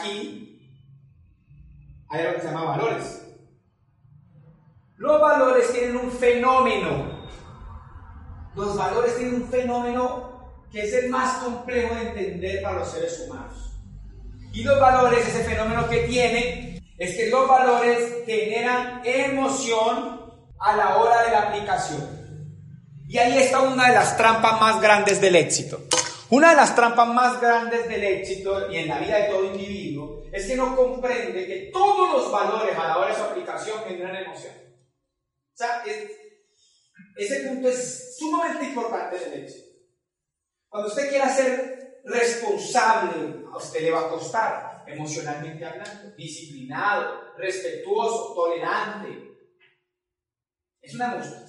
aquí, hay algo que se llama valores. Los valores tienen un fenómeno. Los valores tienen un fenómeno que es el más complejo de entender para los seres humanos. Y los valores, ese fenómeno que tienen, es que los valores generan emoción a la hora de la aplicación. Y ahí está una de las trampas más grandes del éxito. Una de las trampas más grandes del éxito y en la vida de todo individuo es que no comprende que todos los valores a la hora de su aplicación generan emoción. O sea, ese punto es sumamente importante del éxito. Cuando usted quiera ser responsable, a usted le va a costar emocionalmente hablando, disciplinado, respetuoso, tolerante. Es una emoción.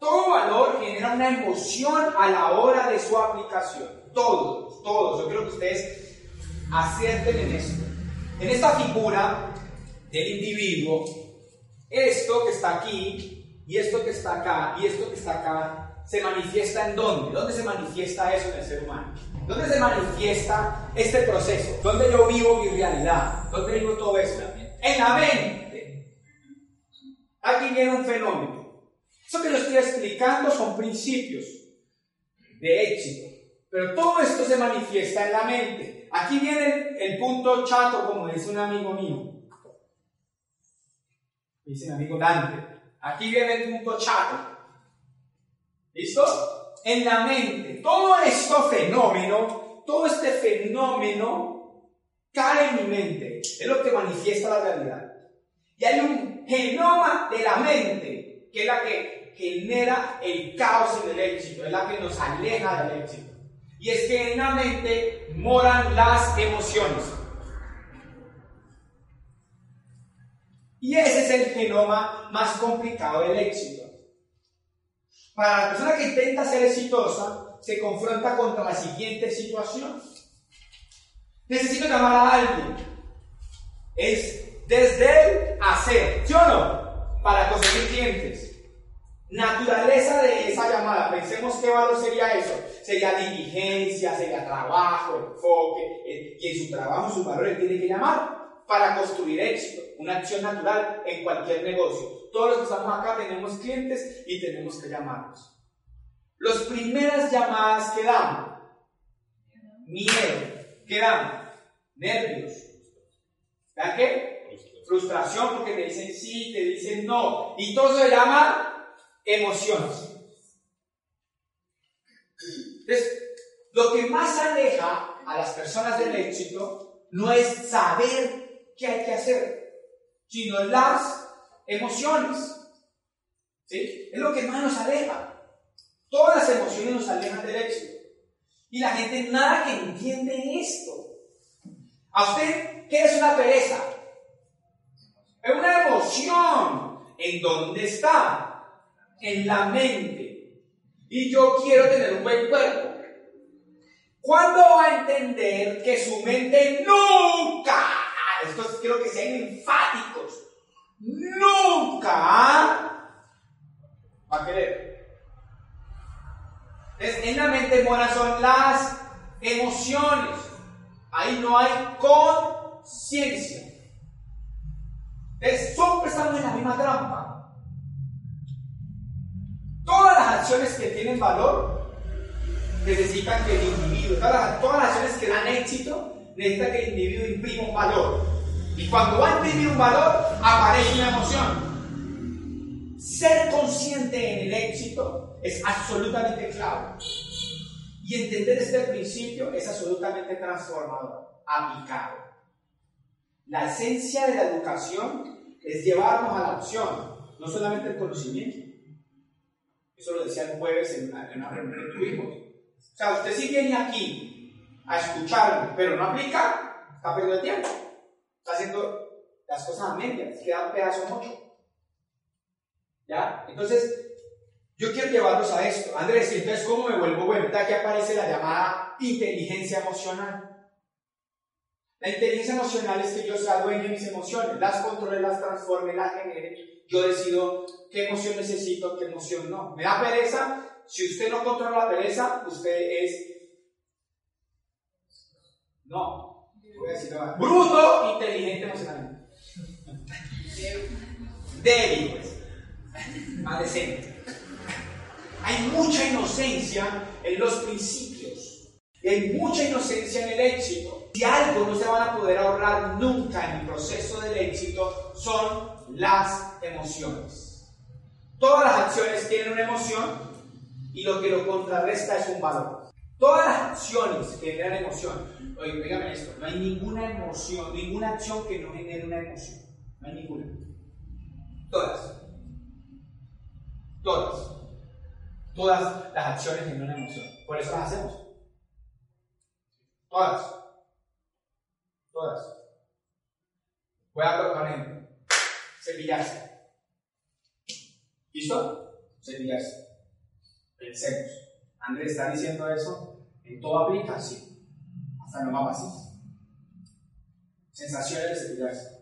Todo valor genera una emoción a la hora de su aplicación. Todos, todos. Yo creo que ustedes acierten en esto. En esta figura del individuo, esto que está aquí, y esto que está acá, y esto que está acá, se manifiesta en dónde? ¿Dónde se manifiesta eso en el ser humano? ¿Dónde se manifiesta este proceso? ¿Dónde yo vivo mi realidad? ¿Dónde vivo todo eso? En la mente. Aquí viene un fenómeno. Eso que lo estoy explicando son principios de éxito. Pero todo esto se manifiesta en la mente. Aquí viene el, punto chato, como dice un amigo mío. Dice mi amigo Dante. Aquí viene el punto chato. ¿Listo? En la mente. Todo esto fenómeno, todo este fenómeno cae en mi mente. Es lo que manifiesta la realidad. Y hay un genoma de la mente, que es la que genera el caos en el éxito, es la que nos aleja del éxito. Y es que en la mente moran las emociones. Y ese es el genoma más complicado del éxito. Para la persona que intenta ser exitosa, se confronta contra la siguiente situación. Necesito llamar a alguien. Es desde el hacer, ¿sí o no? Para conseguir clientes. Naturaleza de pensemos qué valor sería eso. Sería diligencia, sería trabajo, enfoque, eh, y en su trabajo, su valor, él tiene que llamar para construir éxito, una acción natural en cualquier negocio. Todos los que estamos acá tenemos clientes y tenemos que llamarlos. Las primeras llamadas que dan, miedo, ¿qué dan? Nervios. ¿Verdad qué? Frustración porque te dicen sí, te dicen no. Y todo se llama emociones. Entonces, lo que más aleja a las personas del éxito no es saber qué hay que hacer, sino las emociones. ¿Sí? Es lo que más nos aleja. Todas las emociones nos alejan del éxito. Y la gente nada que entiende esto. ¿A usted qué es una pereza? Es una emoción. ¿En dónde está? en la mente y yo quiero tener un buen cuerpo. ¿Cuándo va a entender que su mente nunca, estos quiero que sean enfáticos, nunca va a querer? Entonces, en la mente moran son las emociones. Ahí no hay conciencia. Entonces, siempre estamos en la misma trampa. Acciones que tienen valor necesitan que el individuo, todas las, todas las acciones que dan éxito, necesitan que el individuo imprima un valor. Y cuando va a imprimir un valor, aparece una emoción. Ser consciente en el éxito es absolutamente clave. Y entender este principio es absolutamente transformador, aplicado. La esencia de la educación es llevarnos a la opción, no solamente el conocimiento, eso lo decía el jueves en una, reunión que tuvimos. O sea, usted si viene aquí a escucharme, pero no aplica, está perdiendo el tiempo. Está haciendo las cosas a medias, queda un pedazo mucho. ¿Ya? Entonces, yo quiero llevarlos a esto. Andrés, entonces, ¿cómo me vuelvo bueno? Aquí aparece la llamada inteligencia emocional. La inteligencia emocional es que yo sea dueño de mis emociones, las controle, las transforme, las genere yo decido qué emoción necesito, qué emoción no. ¿Me da pereza? Si usted no controla la pereza, usted es... No. Voy a Bruto, inteligente emocionalmente. Débil, pues. Hay mucha inocencia en los principios. Y hay mucha inocencia en el éxito. Si algo no se van a poder ahorrar nunca en el proceso del éxito, son las emociones. Todas las acciones tienen una emoción y lo que lo contrarresta es un valor. Todas las acciones generan emoción, oye, dígame esto, no hay ninguna emoción, ninguna acción que no genere una emoción. No hay ninguna. Todas. Todas. Todas las acciones generan una emoción. Por eso las hacemos. Todas. Todas. Voy a colocar un ejemplo. Cepillarse. ¿Listo? Cepillarse. Pensemos. Andrés está diciendo eso. ¿En todo aplica? Sí. Hasta en lo más básico. Sensaciones de cepillarse.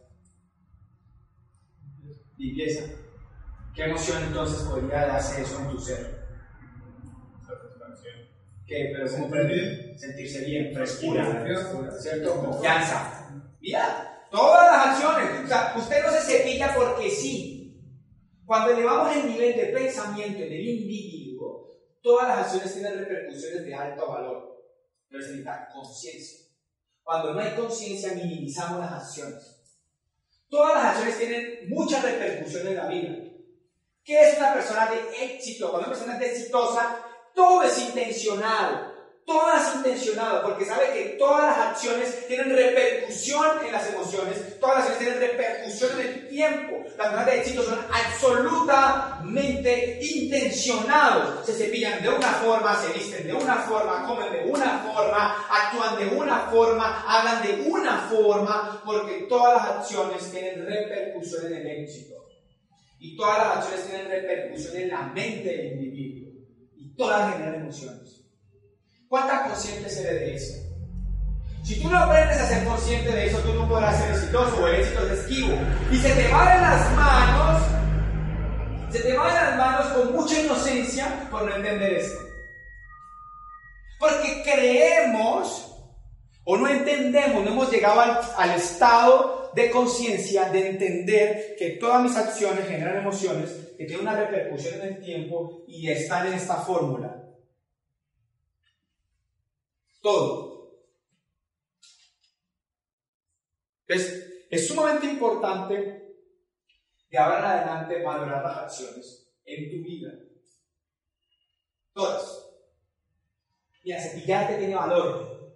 Limpieza. ¿Qué emoción entonces podría darse eso en tu ser? ¿Qué? Pero como sentirse bien, frescura, ¿cierto? Confianza. Mira, todas las acciones. O sea, usted no se cepilla porque sí. Cuando elevamos el nivel de pensamiento en el individuo, todas las acciones tienen repercusiones de alto valor. Pero necesita conciencia. Cuando no hay conciencia, minimizamos las acciones. Todas las acciones tienen muchas repercusiones en la vida. ¿Qué es una persona de éxito? Cuando una persona es exitosa, todo es intencional. Todo es intencionado, porque sabe que todas las acciones tienen repercusión en las emociones, todas las acciones tienen repercusión en el tiempo. Las personas de éxito son absolutamente intencionados. Se cepillan de una forma, se visten de una forma, comen de una forma, actúan de una forma, hablan de una forma, porque todas las acciones tienen repercusión en el éxito. Y todas las acciones tienen repercusión en la mente del individuo. Y todas generan emociones. ¿Cuántas conscientes eres de eso? Si tú no aprendes a ser consciente de eso, tú no podrás ser exitoso o el éxito es esquivo. Y se te van las manos, se te van las manos con mucha inocencia por no entender esto. Porque creemos o no entendemos, no hemos llegado al, al estado de conciencia de entender que todas mis acciones generan emociones, que tienen una repercusión en el tiempo y están en esta fórmula. Todo. Entonces, es sumamente importante de ahora en adelante valorar las acciones en tu vida. Todas. Mira, cepillarte tiene valor.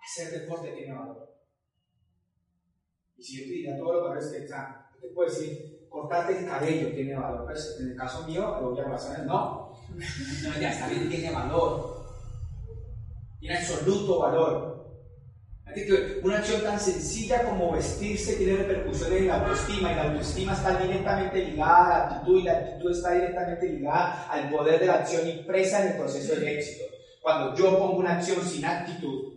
Hacer deporte tiene valor. Y si yo te diría todo lo que es que, o te puedo decir, cortarte el cabello tiene valor. Pues en el caso mío, lo voy a pasar, no. No, ya está bien, tiene valor tiene absoluto valor. Una acción tan sencilla como vestirse tiene repercusiones en la autoestima y la autoestima está directamente ligada a la actitud y la actitud está directamente ligada al poder de la acción impresa en el proceso del éxito. Cuando yo pongo una acción sin actitud,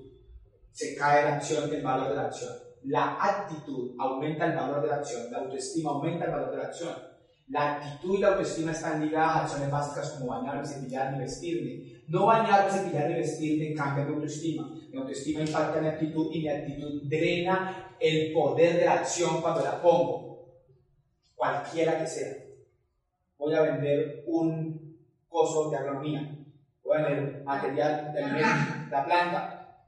se cae la acción, el valor de la acción. La actitud aumenta el valor de la acción, la autoestima aumenta el valor de la acción. La actitud y la autoestima están ligadas a acciones básicas como bañarme, cepillarme, vestirme. No bañarme, cepillarme y vestirme cambia mi autoestima. Mi autoestima impacta mi actitud y mi actitud drena el poder de la acción cuando la pongo. Cualquiera que sea. Voy a vender un coso de agronomía. Voy a vender material de alimento, la planta.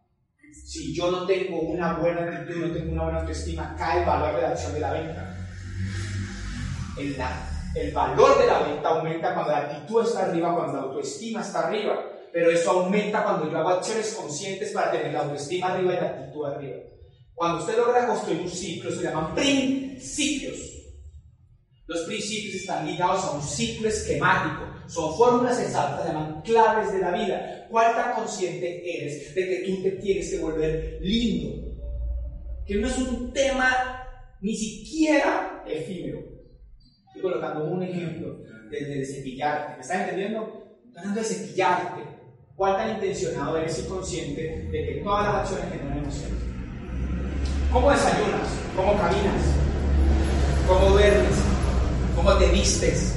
Si yo no tengo una buena actitud, no tengo una buena autoestima, cae el valor de la acción de la venta. El, el valor de la venta aumenta cuando la actitud está arriba, cuando la autoestima está arriba. Pero eso aumenta cuando yo hago acciones conscientes para tener la autoestima arriba y la actitud arriba. Cuando usted logra construir un ciclo, se llaman principios. Los principios están ligados a un ciclo esquemático. Son fórmulas exactas, se llaman claves de la vida. ¿Cuál tan consciente eres de que tú te tienes que volver lindo? Que no es un tema ni siquiera efímero Estoy colocando un ejemplo desde cepillarte. ¿Me estás entendiendo? Estoy hablando de cepillarte. ¿Cuál tan intencionado eres y consciente de que todas las acciones generan emociones? ¿Cómo desayunas? ¿Cómo caminas? ¿Cómo duermes? ¿Cómo te vistes?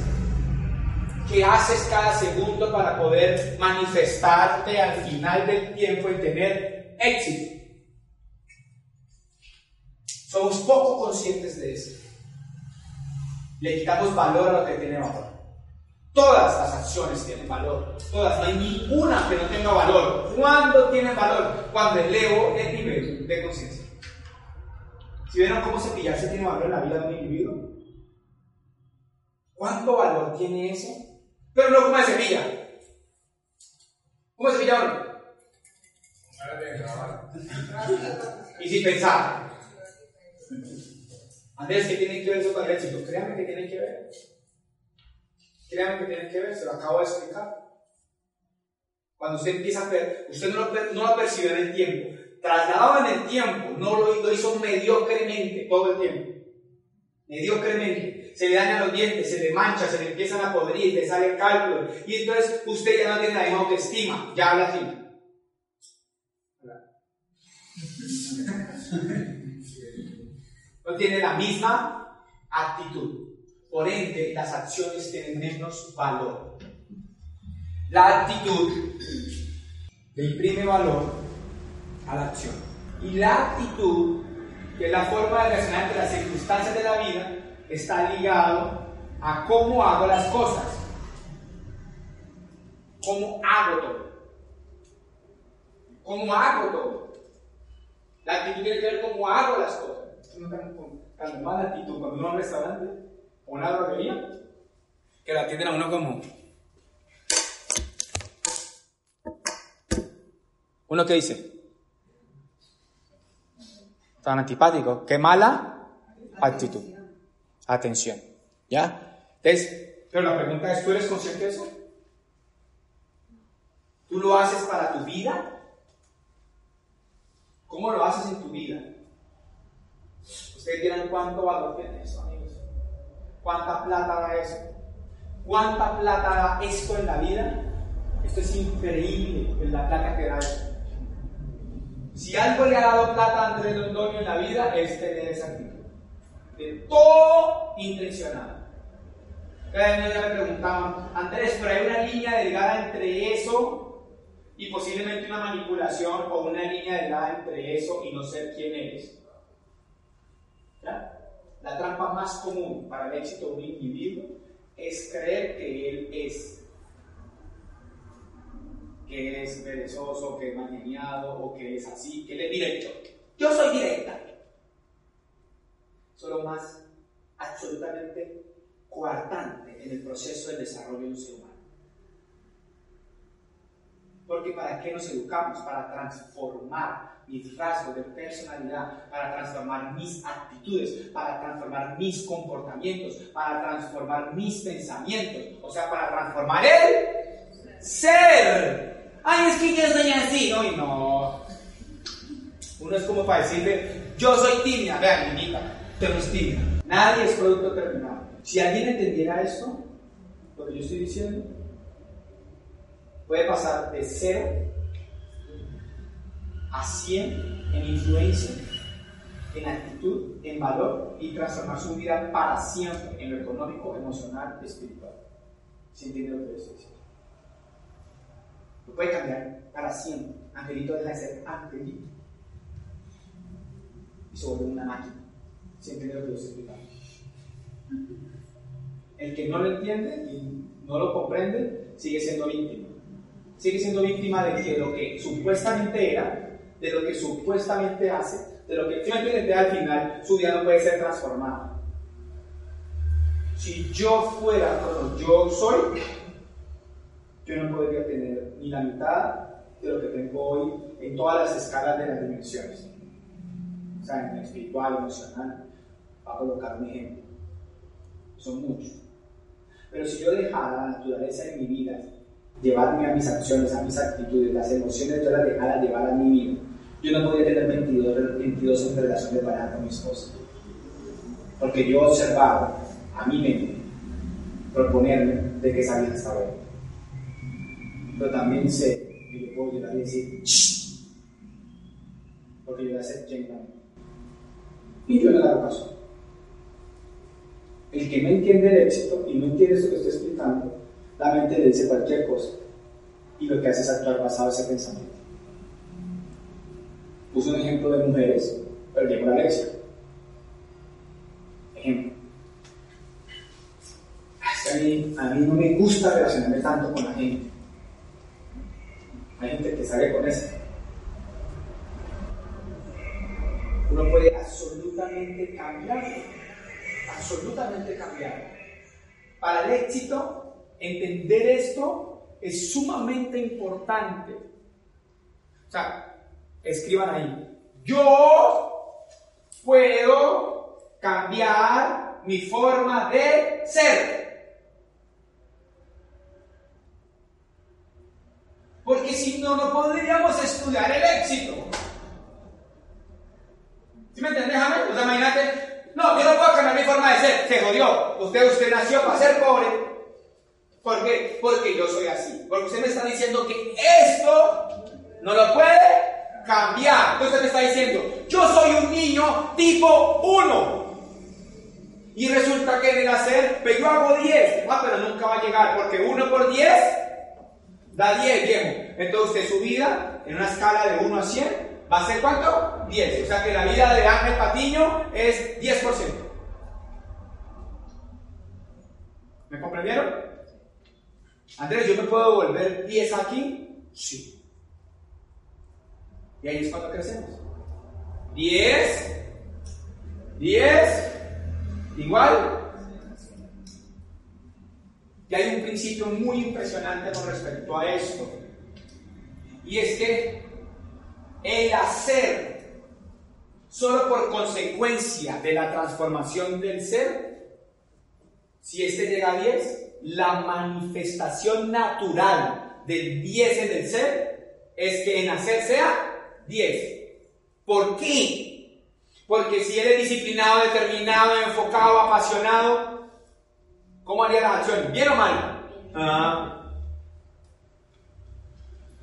¿Qué haces cada segundo para poder manifestarte al final del tiempo y tener éxito? Somos poco conscientes de eso. Le quitamos valor a lo que tiene valor. Todas las acciones tienen valor. Todas. No hay ninguna que no tenga valor. ¿Cuándo tienen valor? Cuando elevo el nivel de conciencia. ¿Si vieron cómo cepillarse tiene valor en la vida de un individuo? ¿Cuánto valor tiene eso? Pero no como de cepilla. ¿Cómo cepilla uno? y sin pensar. Andrés, ¿qué tiene que ver eso con el éxito? Créanme que tiene que ver. Créanme que tiene que ver, se lo acabo de explicar. Cuando usted empieza a ver, usted no lo, no lo percibe en el tiempo. Trasladado en el tiempo, no lo, lo hizo mediocremente todo el tiempo. Mediocremente. Se le dañan los dientes, se le mancha, se le empiezan a podrir, le sale cálculo. Y entonces usted ya no tiene la misma autoestima, ya habla así. No tiene la misma actitud. Por ende, las acciones tienen menos valor. La actitud le imprime valor a la acción. Y la actitud, que es la forma de reaccionar ante las circunstancias de la vida, está ligado a cómo hago las cosas. ¿Cómo hago todo? ¿Cómo hago todo? La actitud tiene que ver cómo hago las cosas. No tan, mala actitud cuando uno va a un restaurante o una droguería que la atienden a uno como. ¿Uno qué dice? Tan antipático. Qué mala actitud. Atención. ¿Ya? Entonces, pero la pregunta es, ¿tú eres consciente de eso? ¿Tú lo haces para tu vida? ¿Cómo lo haces en tu vida? Ustedes dirán cuánto valor tiene eso, amigos. ¿Cuánta plata da eso? ¿Cuánta plata da esto en la vida? Esto es increíble, la plata que da eso. Si algo le ha dado plata a Andrés Londoño en la vida, es tener esa actitud. De todo intencionado. Cada vez me preguntaban, Andrés, pero hay una línea delgada entre eso y posiblemente una manipulación o una línea delgada entre eso y no ser quién eres. La trampa más común para el éxito de un individuo es creer que él es, que es perezoso, que es mal o que es así, que él es directo. Yo soy directa. Solo más absolutamente coartante en el proceso de desarrollo de un ser humano. Porque ¿para qué nos educamos? Para transformar mis rasgos de personalidad, para transformar mis actitudes, para transformar mis comportamientos, para transformar mis pensamientos, o sea, para transformar el ser. Ay, es que yo soy así, no, y no. Uno es como para decirle, yo soy tímida, vean, niñita, pero no es tímida. Nadie es producto terminado. Si alguien entendiera esto, lo que yo estoy diciendo, puede pasar de cero a 100 en influencia, en actitud, en valor y transformar su vida para siempre en lo económico, emocional espiritual. ¿Se entiende lo que estoy diciendo? Lo puede cambiar para siempre. Angelito deja de ser angelito y se vuelve una máquina. ¿Se entiende lo que estoy explicando? El que no lo entiende y no lo comprende sigue siendo víctima. Sigue siendo víctima de lo que supuestamente era de lo que supuestamente hace, de lo que finalmente al final su vida no puede ser transformada. Si yo fuera como yo soy, yo no podría tener ni la mitad de lo que tengo hoy en todas las escalas de las dimensiones. O sea, en espiritual, emocional, para colocar un ejemplo. Son muchos. Pero si yo dejara la naturaleza de mi vida llevarme a mis acciones, a mis actitudes, las emociones, yo las dejara llevar a mi vida, yo no podía tener 22, 22 en relación de pareja con mi esposa. Porque yo observaba a mi mente proponerme de que esa vida estaba. Pero también sé que yo puedo llegar y decir, Shh", porque yo voy a hacer Y yo no le hago caso. El que no entiende el éxito y no entiende eso que estoy explicando, la mente le dice cualquier cosa y lo que hace es actuar basado en ese pensamiento. Puse un ejemplo de mujeres, llegó la lección. Ejemplo. a, mí, a mí no me gusta relacionarme tanto con la gente. Hay gente que sale con eso. Uno puede absolutamente cambiar, absolutamente cambiar. Para el éxito, entender esto es sumamente importante. O sea, escriban ahí. Yo puedo cambiar mi forma de ser. Porque si no, no podríamos estudiar el éxito. ¿Sí me entiendes, James? O sea, imagínate, no, yo no puedo cambiar mi forma de ser, se jodió. Usted, usted nació para ser pobre. ¿Por qué? Porque yo soy así. Porque usted me está diciendo que esto no lo puede cambiar. Entonces me está diciendo, yo soy un niño tipo 1. Y resulta que en el hacer, pero yo hago 10. Ah, pero nunca va a llegar, porque 1 por 10 da 10, viejo. Entonces su vida, en una escala de 1 a 100, ¿Va a ser cuánto? 10. O sea que la vida de Ángel Patiño es 10%. ¿Me comprendieron? Andrés, ¿yo me puedo volver 10 aquí? Sí. Y ahí es cuando crecemos. 10, 10, igual. Y hay un principio muy impresionante con respecto a esto. Y es que el hacer, solo por consecuencia de la transformación del ser, si este llega a 10, la manifestación natural del 10 en el ser es que en hacer sea 10. ¿Por qué? Porque si él es disciplinado, determinado, enfocado, apasionado, ¿cómo haría la acción? ¿Bien o mal? Ah.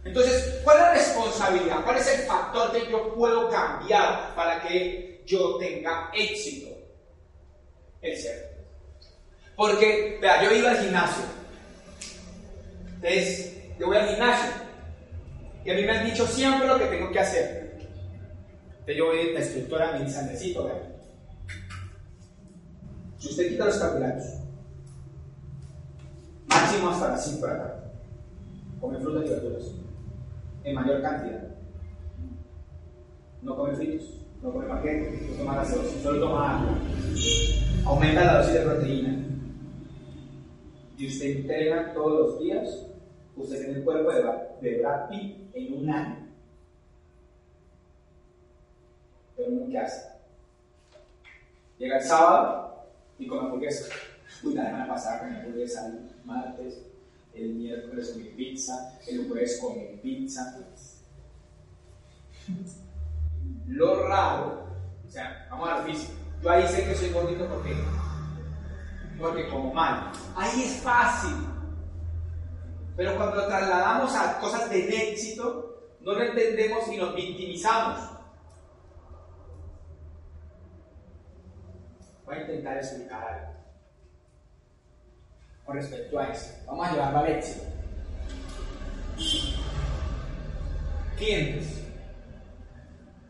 Entonces, ¿cuál es la responsabilidad? ¿Cuál es el factor que yo puedo cambiar para que yo tenga éxito? El ser. Porque, vea, yo iba al gimnasio. Entonces, yo voy al gimnasio. Y a mí me han dicho siempre lo que tengo que hacer. Entonces yo voy, la instructora me dice, necesito vea. Si usted quita los carbohidratos, máximo hasta las 5 de la tarde, come frutas y verduras en mayor cantidad. No come fritos, no come paquetes, no toma gaseosa, solo toma agua. Aumenta la dosis de proteína. Y usted entrena todos los días, usted tiene el cuerpo de, Brad Pitt en un año. Pero no ¿qué hace? Llega el sábado y come hamburguesa. Uy, la semana pasada comí hamburguesa el martes, el miércoles comí pizza, el jueves comí pizza. Lo raro, o sea, vamos a ver físico. Yo ahí sé que soy gordito porque, porque como mal. Ahí es fácil. Pero cuando trasladamos a cosas de éxito, no lo entendemos y nos victimizamos. Voy a intentar explicar algo con respecto a eso. Vamos a llevarlo al éxito. Clientes.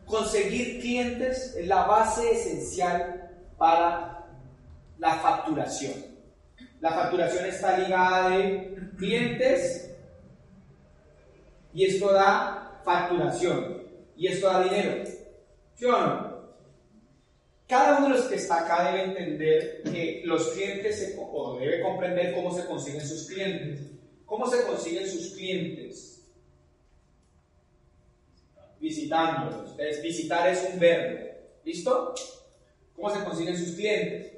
Conseguir clientes es la base esencial para la facturación. La facturación está ligada de clientes y esto da facturación y esto da dinero. ¿Sí o no? Cada uno de los que está acá debe entender que los clientes, o debe comprender cómo se consiguen sus clientes. ¿Cómo se consiguen sus clientes? Visitándolos. Entonces, visitar es un verbo. ¿Listo? ¿Cómo se consiguen sus clientes?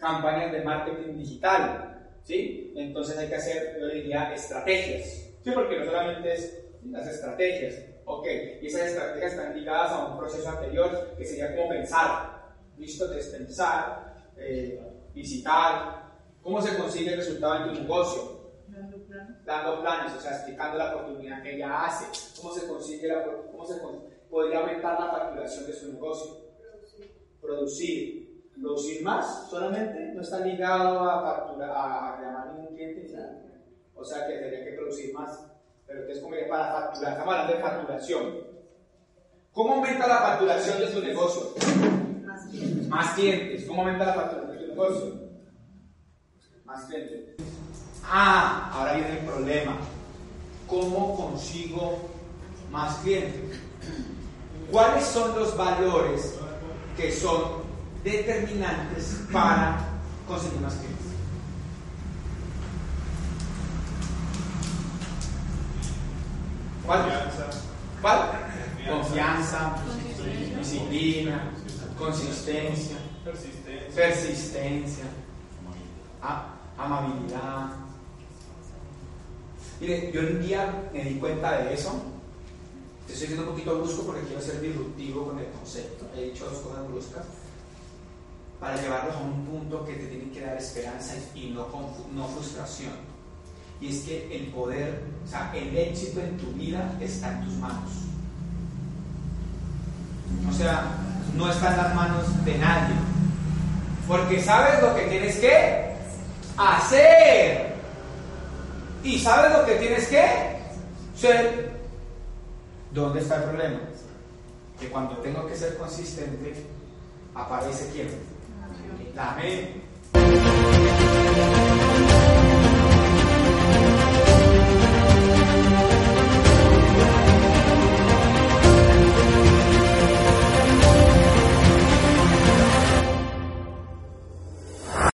Campañas de marketing digital. ¿Sí? Entonces hay que hacer, yo diría, estrategias. Sí, porque no solamente es las estrategias, Ok, y esas estrategias están ligadas a un proceso anterior que sería como pensar, listo, despensar, eh, visitar, cómo se consigue el resultado en tu negocio. Dando planes. O sea, explicando la oportunidad que ella hace, cómo se consigue la, cómo se podría aumentar la facturación de su negocio. Producir. Producir. Producir más solamente, no está ligado a, factura, a llamar a ningún cliente. O sea que tendría que producir más. Pero entonces, como para facturar, estamos hablando de facturación. ¿Cómo aumenta la facturación de su negocio? Más clientes. Más clientes. ¿Cómo aumenta la facturación de su negocio? Más clientes. Ah, ahora viene el problema. ¿Cómo consigo más clientes? ¿Cuáles son los valores que son determinantes para conseguir más clientes? ¿Cuál? ¿Cuál? Confianza, disciplina, consistencia, persistencia, amabilidad. Mire, yo un día me di cuenta de eso. Te estoy siendo un poquito brusco porque quiero ser disruptivo con el concepto. He dicho dos cosas bruscas para llevarlos a un punto que te tiene que dar esperanza y no, no frustración. Y es que el poder, o sea, el éxito en tu vida está en tus manos. O sea, no está en las manos de nadie. Porque sabes lo que tienes que hacer. Y sabes lo que tienes que ser. ¿Dónde está el problema? Que cuando tengo que ser consistente, aparece quién? Amén.